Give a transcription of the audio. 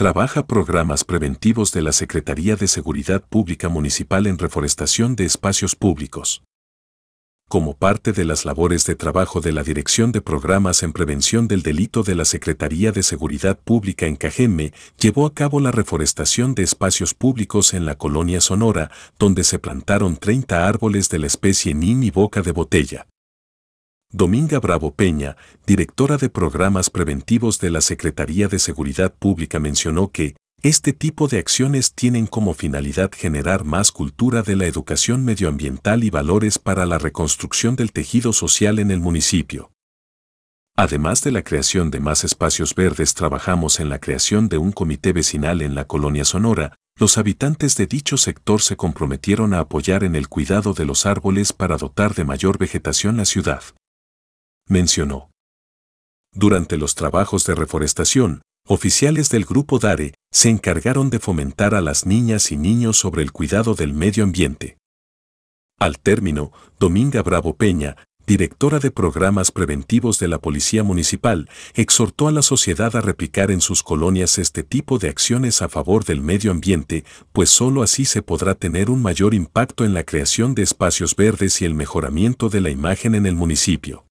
trabaja programas preventivos de la Secretaría de Seguridad Pública Municipal en reforestación de espacios públicos. Como parte de las labores de trabajo de la Dirección de Programas en Prevención del Delito de la Secretaría de Seguridad Pública en Cajeme, llevó a cabo la reforestación de espacios públicos en la colonia Sonora, donde se plantaron 30 árboles de la especie nin y boca de botella. Dominga Bravo Peña, directora de programas preventivos de la Secretaría de Seguridad Pública, mencionó que, este tipo de acciones tienen como finalidad generar más cultura de la educación medioambiental y valores para la reconstrucción del tejido social en el municipio. Además de la creación de más espacios verdes, trabajamos en la creación de un comité vecinal en la colonia Sonora. Los habitantes de dicho sector se comprometieron a apoyar en el cuidado de los árboles para dotar de mayor vegetación la ciudad. Mencionó. Durante los trabajos de reforestación, oficiales del Grupo DARE se encargaron de fomentar a las niñas y niños sobre el cuidado del medio ambiente. Al término, Dominga Bravo Peña, directora de programas preventivos de la Policía Municipal, exhortó a la sociedad a replicar en sus colonias este tipo de acciones a favor del medio ambiente, pues sólo así se podrá tener un mayor impacto en la creación de espacios verdes y el mejoramiento de la imagen en el municipio.